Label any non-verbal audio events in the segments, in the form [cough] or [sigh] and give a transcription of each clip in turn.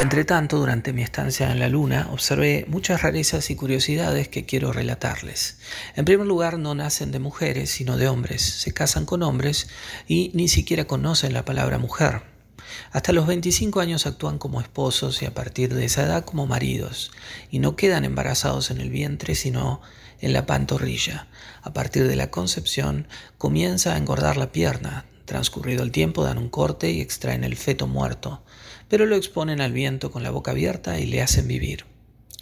Entretanto, durante mi estancia en la Luna, observé muchas rarezas y curiosidades que quiero relatarles. En primer lugar, no nacen de mujeres, sino de hombres. Se casan con hombres y ni siquiera conocen la palabra mujer. Hasta los 25 años actúan como esposos y a partir de esa edad como maridos, y no quedan embarazados en el vientre, sino en la pantorrilla. A partir de la concepción comienza a engordar la pierna. Transcurrido el tiempo dan un corte y extraen el feto muerto pero lo exponen al viento con la boca abierta y le hacen vivir.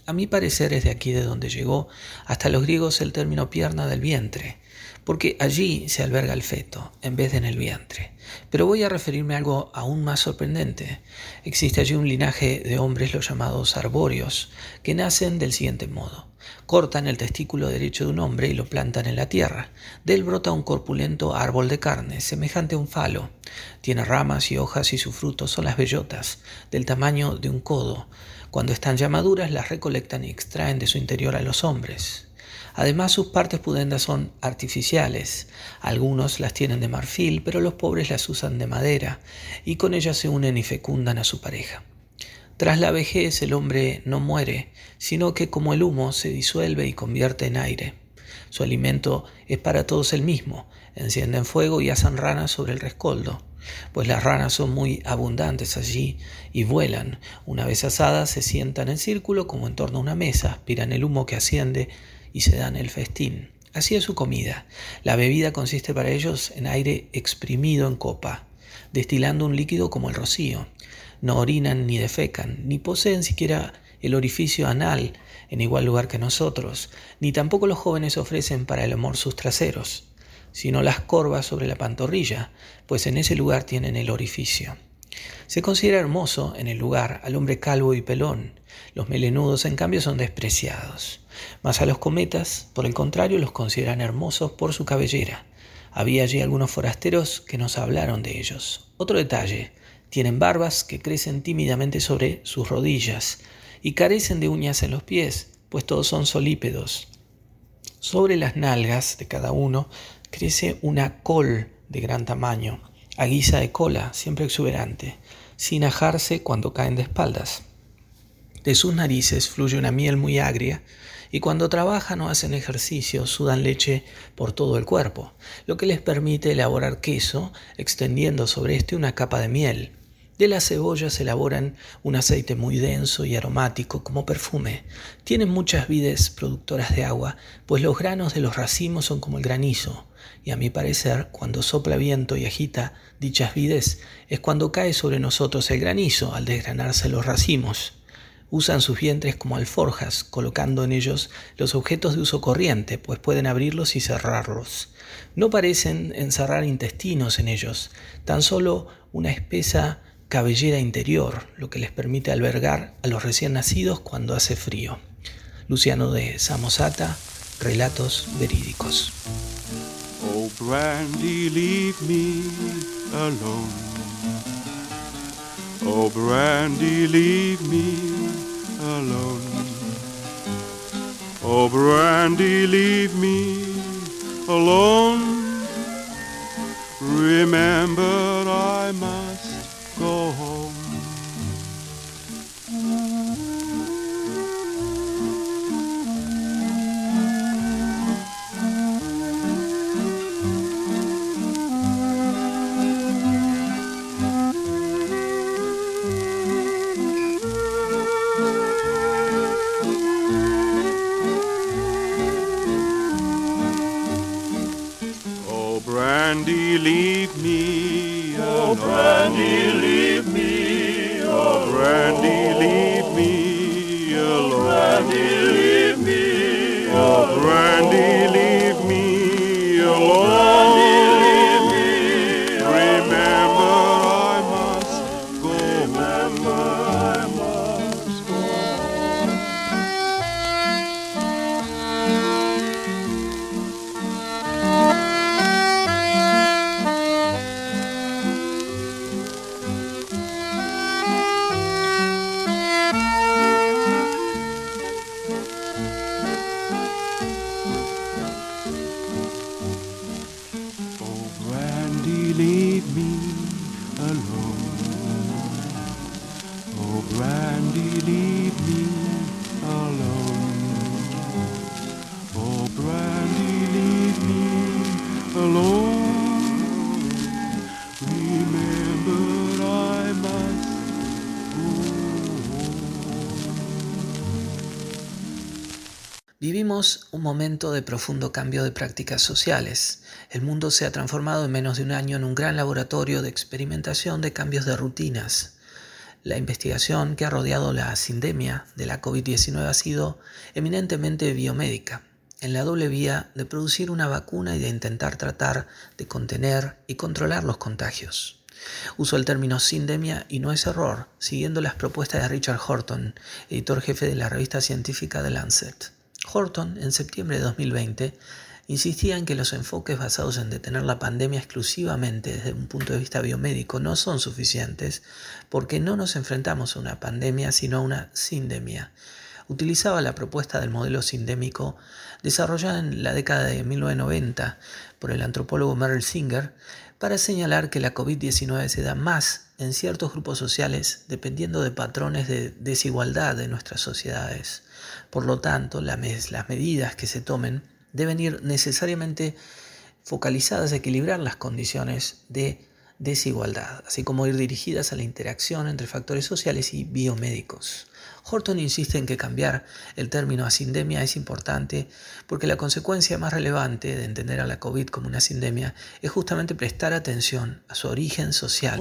A mi parecer es de aquí de donde llegó hasta los griegos el término pierna del vientre, porque allí se alberga el feto, en vez de en el vientre. Pero voy a referirme a algo aún más sorprendente. Existe allí un linaje de hombres, los llamados arbóreos, que nacen del siguiente modo. Cortan el testículo derecho de un hombre y lo plantan en la tierra. De él brota un corpulento árbol de carne, semejante a un falo. Tiene ramas y hojas y sus frutos son las bellotas, del tamaño de un codo. Cuando están ya maduras las recolectan y extraen de su interior a los hombres. Además sus partes pudendas son artificiales. Algunos las tienen de marfil, pero los pobres las usan de madera, y con ellas se unen y fecundan a su pareja. Tras la vejez el hombre no muere, sino que como el humo se disuelve y convierte en aire. Su alimento es para todos el mismo, encienden fuego y hacen ranas sobre el rescoldo, pues las ranas son muy abundantes allí y vuelan. Una vez asadas se sientan en círculo como en torno a una mesa, aspiran el humo que asciende y se dan el festín. Así es su comida. La bebida consiste para ellos en aire exprimido en copa, destilando un líquido como el rocío no orinan ni defecan, ni poseen siquiera el orificio anal en igual lugar que nosotros, ni tampoco los jóvenes ofrecen para el amor sus traseros, sino las corvas sobre la pantorrilla, pues en ese lugar tienen el orificio. Se considera hermoso en el lugar al hombre calvo y pelón, los melenudos en cambio son despreciados, mas a los cometas, por el contrario, los consideran hermosos por su cabellera. Había allí algunos forasteros que nos hablaron de ellos. Otro detalle, tienen barbas que crecen tímidamente sobre sus rodillas y carecen de uñas en los pies, pues todos son solípedos. Sobre las nalgas de cada uno crece una col de gran tamaño, a guisa de cola, siempre exuberante, sin ajarse cuando caen de espaldas. De sus narices fluye una miel muy agria, y cuando trabajan o hacen ejercicio sudan leche por todo el cuerpo, lo que les permite elaborar queso extendiendo sobre este una capa de miel. De las cebollas elaboran un aceite muy denso y aromático como perfume. Tienen muchas vides productoras de agua, pues los granos de los racimos son como el granizo, y a mi parecer, cuando sopla viento y agita dichas vides, es cuando cae sobre nosotros el granizo al desgranarse los racimos. Usan sus vientres como alforjas, colocando en ellos los objetos de uso corriente, pues pueden abrirlos y cerrarlos. No parecen encerrar intestinos en ellos, tan solo una espesa cabellera interior, lo que les permite albergar a los recién nacidos cuando hace frío. Luciano de Samosata, Relatos Verídicos. Oh, Brandy, leave me alone. Oh, Brandy, leave me alone. Oh, Brandy, leave me alone. Remember, I must go home. Vivimos un momento de profundo cambio de prácticas sociales. El mundo se ha transformado en menos de un año en un gran laboratorio de experimentación de cambios de rutinas. La investigación que ha rodeado la sindemia de la COVID-19 ha sido eminentemente biomédica, en la doble vía de producir una vacuna y de intentar tratar de contener y controlar los contagios. Uso el término sindemia y no es error, siguiendo las propuestas de Richard Horton, editor jefe de la revista científica The Lancet. Horton, en septiembre de 2020, insistía en que los enfoques basados en detener la pandemia exclusivamente desde un punto de vista biomédico no son suficientes porque no nos enfrentamos a una pandemia sino a una sindemia. Utilizaba la propuesta del modelo sindémico desarrollada en la década de 1990 por el antropólogo Merrill Singer para señalar que la COVID-19 se da más en ciertos grupos sociales dependiendo de patrones de desigualdad de nuestras sociedades. Por lo tanto, las medidas que se tomen deben ir necesariamente focalizadas a equilibrar las condiciones de desigualdad, así como ir dirigidas a la interacción entre factores sociales y biomédicos. Horton insiste en que cambiar el término asindemia es importante porque la consecuencia más relevante de entender a la COVID como una sindemia es justamente prestar atención a su origen social.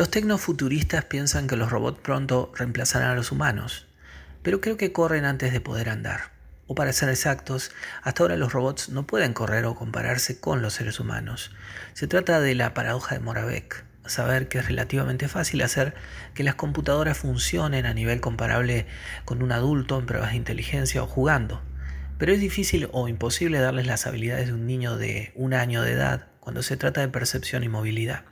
Los tecnofuturistas piensan que los robots pronto reemplazarán a los humanos, pero creo que corren antes de poder andar. O para ser exactos, hasta ahora los robots no pueden correr o compararse con los seres humanos. Se trata de la paradoja de Moravec, saber que es relativamente fácil hacer que las computadoras funcionen a nivel comparable con un adulto en pruebas de inteligencia o jugando. Pero es difícil o imposible darles las habilidades de un niño de un año de edad cuando se trata de percepción y movilidad.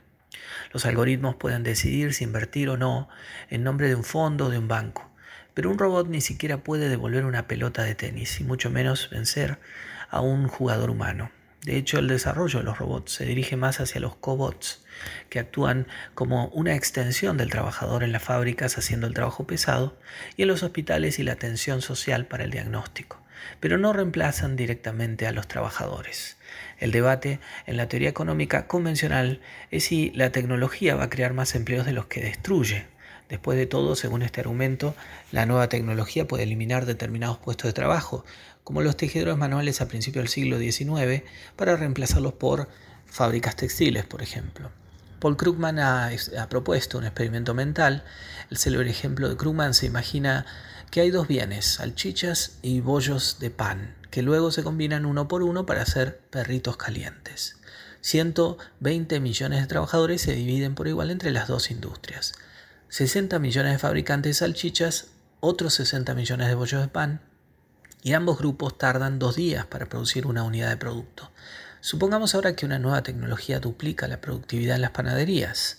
Los algoritmos pueden decidir si invertir o no en nombre de un fondo o de un banco, pero un robot ni siquiera puede devolver una pelota de tenis y mucho menos vencer a un jugador humano. De hecho, el desarrollo de los robots se dirige más hacia los cobots, que actúan como una extensión del trabajador en las fábricas haciendo el trabajo pesado y en los hospitales y la atención social para el diagnóstico. Pero no reemplazan directamente a los trabajadores. El debate en la teoría económica convencional es si la tecnología va a crear más empleos de los que destruye. Después de todo, según este argumento, la nueva tecnología puede eliminar determinados puestos de trabajo, como los tejedores manuales a principios del siglo XIX, para reemplazarlos por fábricas textiles, por ejemplo. Paul Krugman ha, propuesto un experimento mental. El célebre ejemplo de Krugman se imagina que hay dos bienes, salchichas y bollos de pan, que luego se combinan uno por uno para hacer perritos calientes. 120 millones de trabajadores se dividen por igual entre las dos industrias. 60 millones de fabricantes de salchichas, otros 60 millones de bollos de pan, y ambos grupos tardan dos días para producir una unidad de producto. Supongamos ahora que una nueva tecnología duplica la productividad en las panaderías.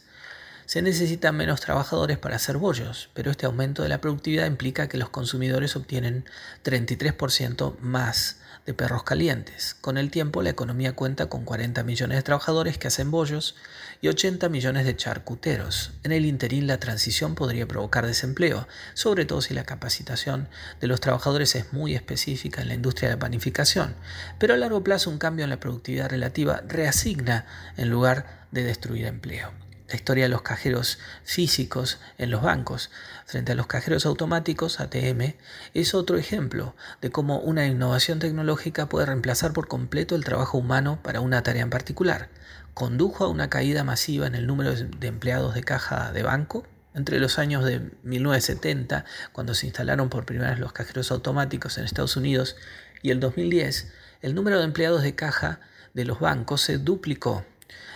Se necesitan menos trabajadores para hacer bollos, pero este aumento de la productividad implica que los consumidores obtienen 33% más de perros calientes. Con el tiempo, la economía cuenta con 40 millones de trabajadores que hacen bollos y 80 millones de charcuteros. En el interín, la transición podría provocar desempleo, sobre todo si la capacitación de los trabajadores es muy específica en la industria de panificación. Pero a largo plazo, un cambio en la productividad relativa reasigna en lugar de destruir empleo la historia de los cajeros físicos en los bancos frente a los cajeros automáticos ATM es otro ejemplo de cómo una innovación tecnológica puede reemplazar por completo el trabajo humano para una tarea en particular. Condujo a una caída masiva en el número de empleados de caja de banco. Entre los años de 1970, cuando se instalaron por primera vez los cajeros automáticos en Estados Unidos, y el 2010, el número de empleados de caja de los bancos se duplicó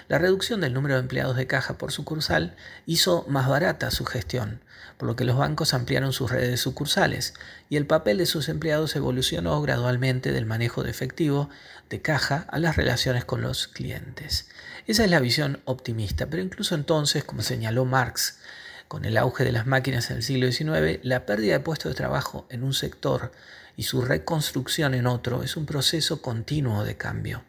la reducción del número de empleados de caja por sucursal hizo más barata su gestión, por lo que los bancos ampliaron sus redes de sucursales y el papel de sus empleados evolucionó gradualmente del manejo de efectivo de caja a las relaciones con los clientes. Esa es la visión optimista, pero incluso entonces, como señaló Marx, con el auge de las máquinas en el siglo XIX, la pérdida de puestos de trabajo en un sector y su reconstrucción en otro es un proceso continuo de cambio.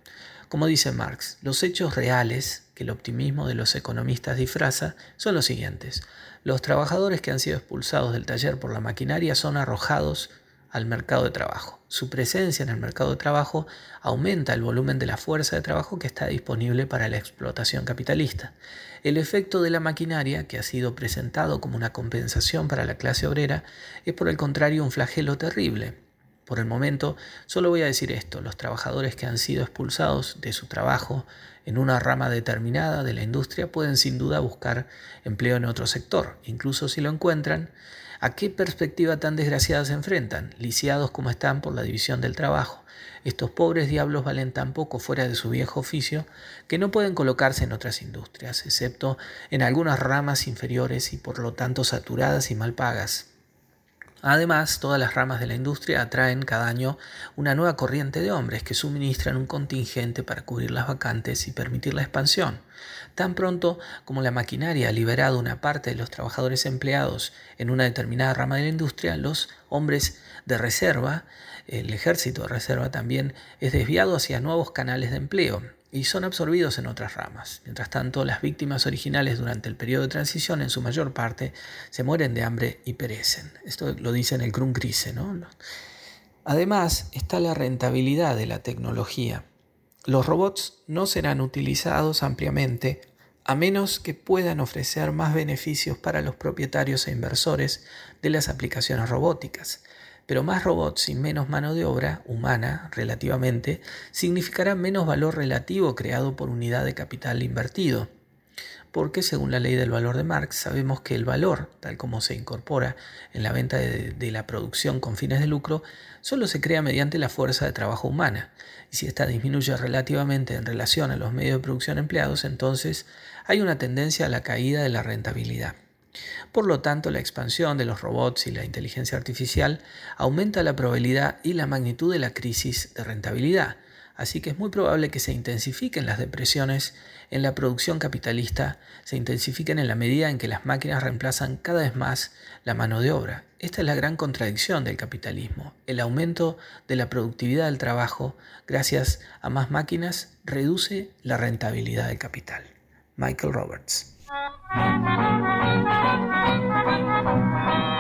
Como dice Marx, los hechos reales que el optimismo de los economistas disfraza son los siguientes. Los trabajadores que han sido expulsados del taller por la maquinaria son arrojados al mercado de trabajo. Su presencia en el mercado de trabajo aumenta el volumen de la fuerza de trabajo que está disponible para la explotación capitalista. El efecto de la maquinaria, que ha sido presentado como una compensación para la clase obrera, es por el contrario un flagelo terrible por el momento, solo voy a decir esto, los trabajadores que han sido expulsados de su trabajo en una rama determinada de la industria pueden sin duda buscar empleo en otro sector, incluso si lo encuentran, ¿a qué perspectiva tan desgraciada se enfrentan, lisiados como están por la división del trabajo? Estos pobres diablos valen tan poco fuera de su viejo oficio que no pueden colocarse en otras industrias, excepto en algunas ramas inferiores y por lo tanto saturadas y mal pagas. Además, todas las ramas de la industria atraen cada año una nueva corriente de hombres que suministran un contingente para cubrir las vacantes y permitir la expansión. Tan pronto como la maquinaria ha liberado una parte de los trabajadores empleados en una determinada rama de la industria, los hombres de reserva, el ejército de reserva también, es desviado hacia nuevos canales de empleo y son absorbidos en otras ramas. Mientras tanto, las víctimas originales durante el periodo de transición, en su mayor parte, se mueren de hambre y perecen. Esto lo dice en el Grundrisse. ¿no? Además, está la rentabilidad de la tecnología. Los robots no serán utilizados ampliamente a menos que puedan ofrecer más beneficios para los propietarios e inversores de las aplicaciones robóticas. Pero más robots y menos mano de obra humana, relativamente, significará menos valor relativo creado por unidad de capital invertido. Porque según la ley del valor de Marx sabemos que el valor, tal como se incorpora en la venta de, la producción con fines de lucro, solo se crea mediante la fuerza de trabajo humana. Y si ésta disminuye relativamente en relación a los medios de producción empleados, entonces hay una tendencia a la caída de la rentabilidad. Por lo tanto, la expansión de los robots y la inteligencia artificial aumenta la probabilidad y la magnitud de la crisis de rentabilidad, así que es muy probable que se intensifiquen las depresiones en la producción capitalista, se intensifiquen en la medida en que las máquinas reemplazan cada vez más la mano de obra. Esta es la gran contradicción del capitalismo. El aumento de la productividad del trabajo gracias a más máquinas reduce la rentabilidad del capital. Michael Roberts. Thank [laughs] you.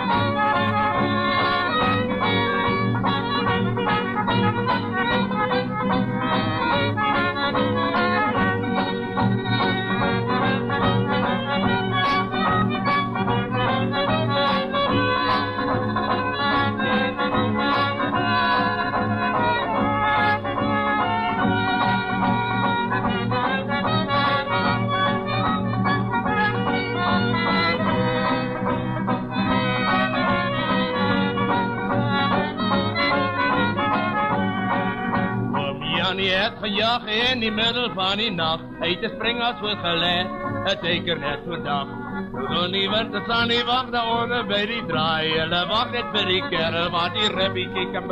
Gejaagd in die middel van die nacht. Hij te springen als we geleid, het zeker net voor dag. Toen die werd de Sannie wacht de orde bij die draai. Hulle wacht net vir die kerel wat die ribbie kyk en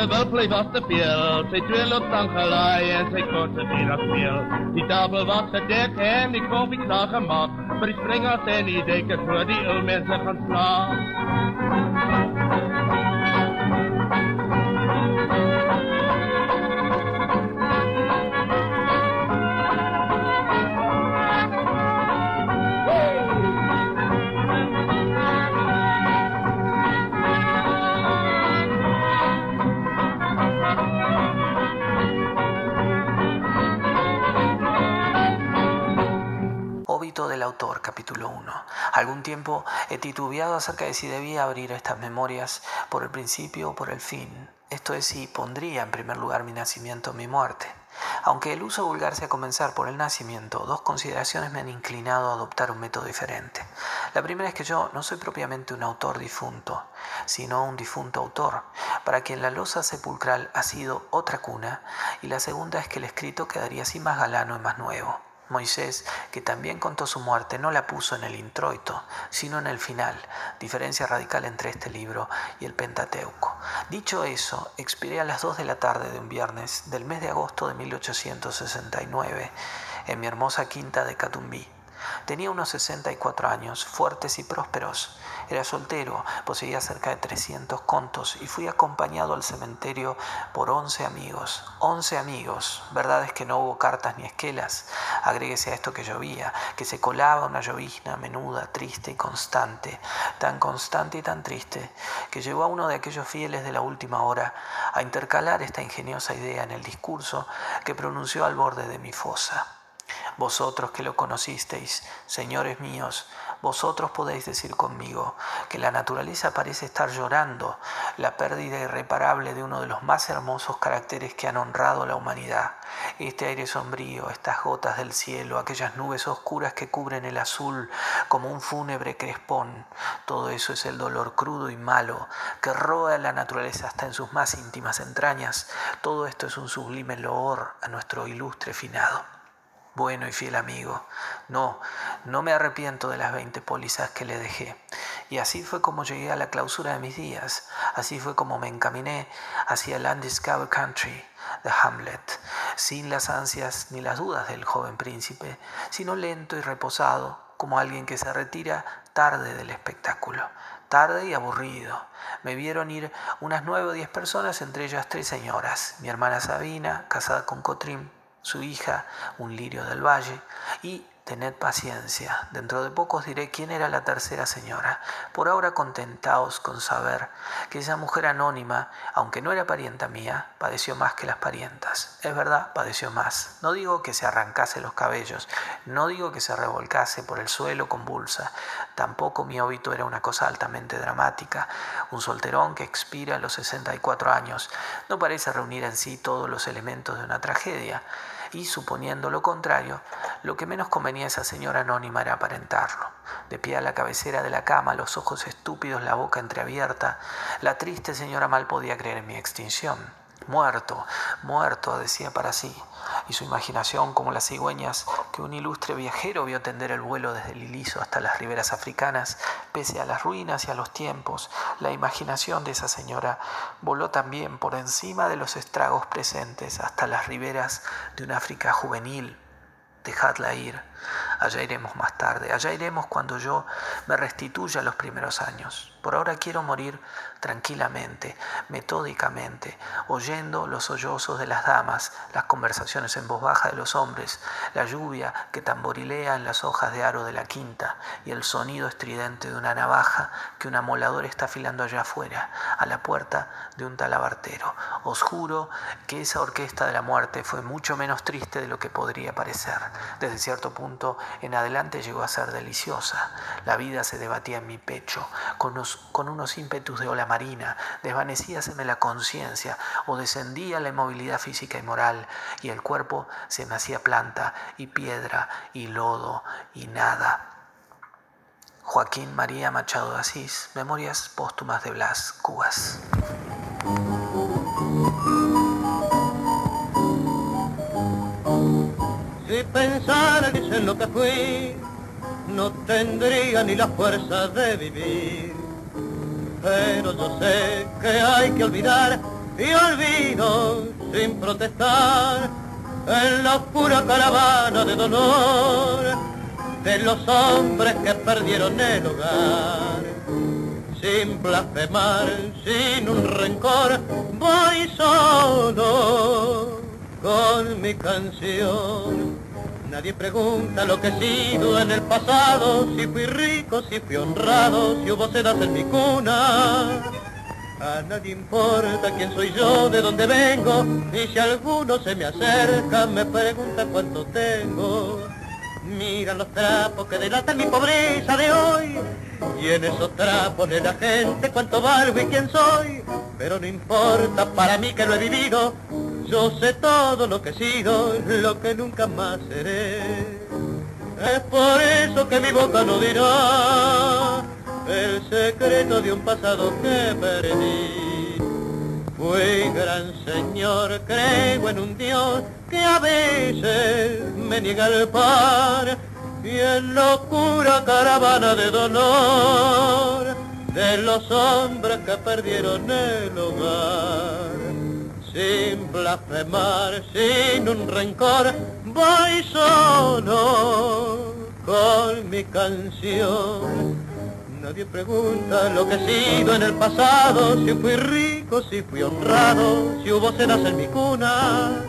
stuk, wel bleef af te veel. Zij twil op tang gelaai en zij kon ze weer afspeel. Die tafel was gedekt en die koffie zag gemaakt. Maar die springers en die denken voor die oude mensen gaan slaan. Algún tiempo he titubeado acerca de si debía abrir estas memorias por el principio o por el fin. Esto es si pondría en primer lugar mi nacimiento o mi muerte. Aunque el uso vulgar sea comenzar por el nacimiento, dos consideraciones me han inclinado a adoptar un método diferente. La primera es que yo no soy propiamente un autor difunto, sino un difunto autor, para quien la losa sepulcral ha sido otra cuna, y la segunda es que el escrito quedaría así más galano y más nuevo. Moisés, que también contó su muerte, no la puso en el introito, sino en el final, diferencia radical entre este libro y el Pentateuco. Dicho eso, expiré a las 2 de la tarde de un viernes del mes de agosto de 1869 en mi hermosa quinta de Catumbí. Tenía unos 64 años, fuertes y prósperos. Era soltero, poseía cerca de 300 contos y fui acompañado al cementerio por 11 amigos. 11 amigos. Verdad es que no hubo cartas ni esquelas. Agréguese a esto que llovía, que se colaba una llovizna menuda, triste y constante, tan constante y tan triste, que llevó a uno de aquellos fieles de la última hora a intercalar esta ingeniosa idea en el discurso que pronunció al borde de mi fosa. Vosotros que lo conocisteis, señores míos, vosotros podéis decir conmigo que la naturaleza parece estar llorando la pérdida irreparable de uno de los más hermosos caracteres que han honrado a la humanidad. Este aire sombrío, estas gotas del cielo, aquellas nubes oscuras que cubren el azul como un fúnebre crespón, todo eso es el dolor crudo y malo que roa la naturaleza hasta en sus más íntimas entrañas. Todo esto es un sublime loor a nuestro ilustre finado bueno y fiel amigo. No, no me arrepiento de las 20 pólizas que le dejé. Y así fue como llegué a la clausura de mis días. Así fue como me encaminé hacia el Undiscovered Country de Hamlet, sin las ansias ni las dudas del joven príncipe, sino lento y reposado, como alguien que se retira tarde del espectáculo. Tarde y aburrido. Me vieron ir unas nueve o diez personas, entre ellas tres señoras. Mi hermana Sabina, casada con Cotrim, su hija, un lirio del valle, y tened paciencia, dentro de poco os diré quién era la tercera señora. Por ahora contentaos con saber que esa mujer anónima, aunque no era parienta mía, padeció más que las parientas. Es verdad, padeció más. No digo que se arrancase los cabellos, no digo que se revolcase por el suelo convulsa, tampoco mi óbito era una cosa altamente dramática. Un solterón que expira a los 64 años no parece reunir en sí todos los elementos de una tragedia. Y, suponiendo lo contrario, lo que menos convenía a esa señora anónima era aparentarlo. De pie a la cabecera de la cama, los ojos estúpidos, la boca entreabierta, la triste señora mal podía creer en mi extinción. Muerto, muerto, decía para sí y su imaginación, como las cigüeñas que un ilustre viajero vio tender el vuelo desde el Iliso hasta las riberas africanas, pese a las ruinas y a los tiempos, la imaginación de esa señora voló también por encima de los estragos presentes hasta las riberas de un África juvenil. Dejadla ir, allá iremos más tarde, allá iremos cuando yo me restituya los primeros años. Por ahora quiero morir tranquilamente, metódicamente, oyendo los sollozos de las damas, las conversaciones en voz baja de los hombres, la lluvia que tamborilea en las hojas de aro de la quinta y el sonido estridente de una navaja que un amolador está afilando allá afuera, a la puerta de un talabartero. Os juro que esa orquesta de la muerte fue mucho menos triste de lo que podría parecer. Desde cierto punto en adelante llegó a ser deliciosa. La vida se debatía en mi pecho, con unos, con unos ímpetus de ola marina, desvanecíaseme la conciencia o descendía la inmovilidad física y moral, y el cuerpo se me hacía planta y piedra y lodo y nada. Joaquín María Machado de Asís, Memorias Póstumas de Blas Cubas. Si pensara en lo que fui, no tendría ni la fuerza de vivir. Pero yo sé que hay que olvidar y olvido sin protestar en la oscura caravana de dolor de los hombres que perdieron el hogar. Sin blasfemar, sin un rencor, voy solo con mi canción. Nadie pregunta lo que he sido en el pasado, si fui rico, si fui honrado, si hubo sedas en mi cuna. A nadie importa quién soy yo, de dónde vengo, y si alguno se me acerca me pregunta cuánto tengo. Mira los trapos que delatan mi pobreza de hoy, y en esos trapos de la gente cuánto valgo y quién soy, pero no importa para mí que lo he vivido, yo sé todo lo que he sido, lo que nunca más seré. Es por eso que mi boca no dirá el secreto de un pasado que perdí. Fui gran señor, creo en un Dios que a veces me niega el par y en locura caravana de dolor de los hombres que perdieron el hogar. Sin blasfemar, sin un rencor, voy solo con mi canción. Nadie pregunta lo que he sido en el pasado, si fui rico, si fui honrado, si hubo cenas en mi cuna.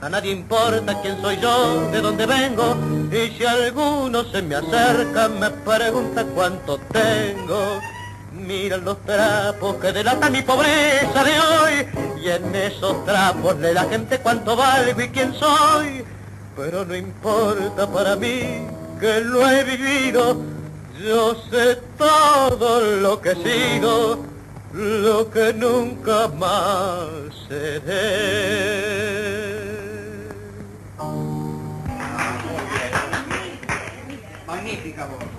A nadie importa quién soy yo, de dónde vengo, y si alguno se me acerca me pregunta cuánto tengo. Mira los trapos que delatan mi pobreza de hoy, y en esos trapos de la gente cuánto valgo y quién soy. Pero no importa para mí que lo he vivido, yo sé todo lo que he sido, lo que nunca más seré. Magnífica voz.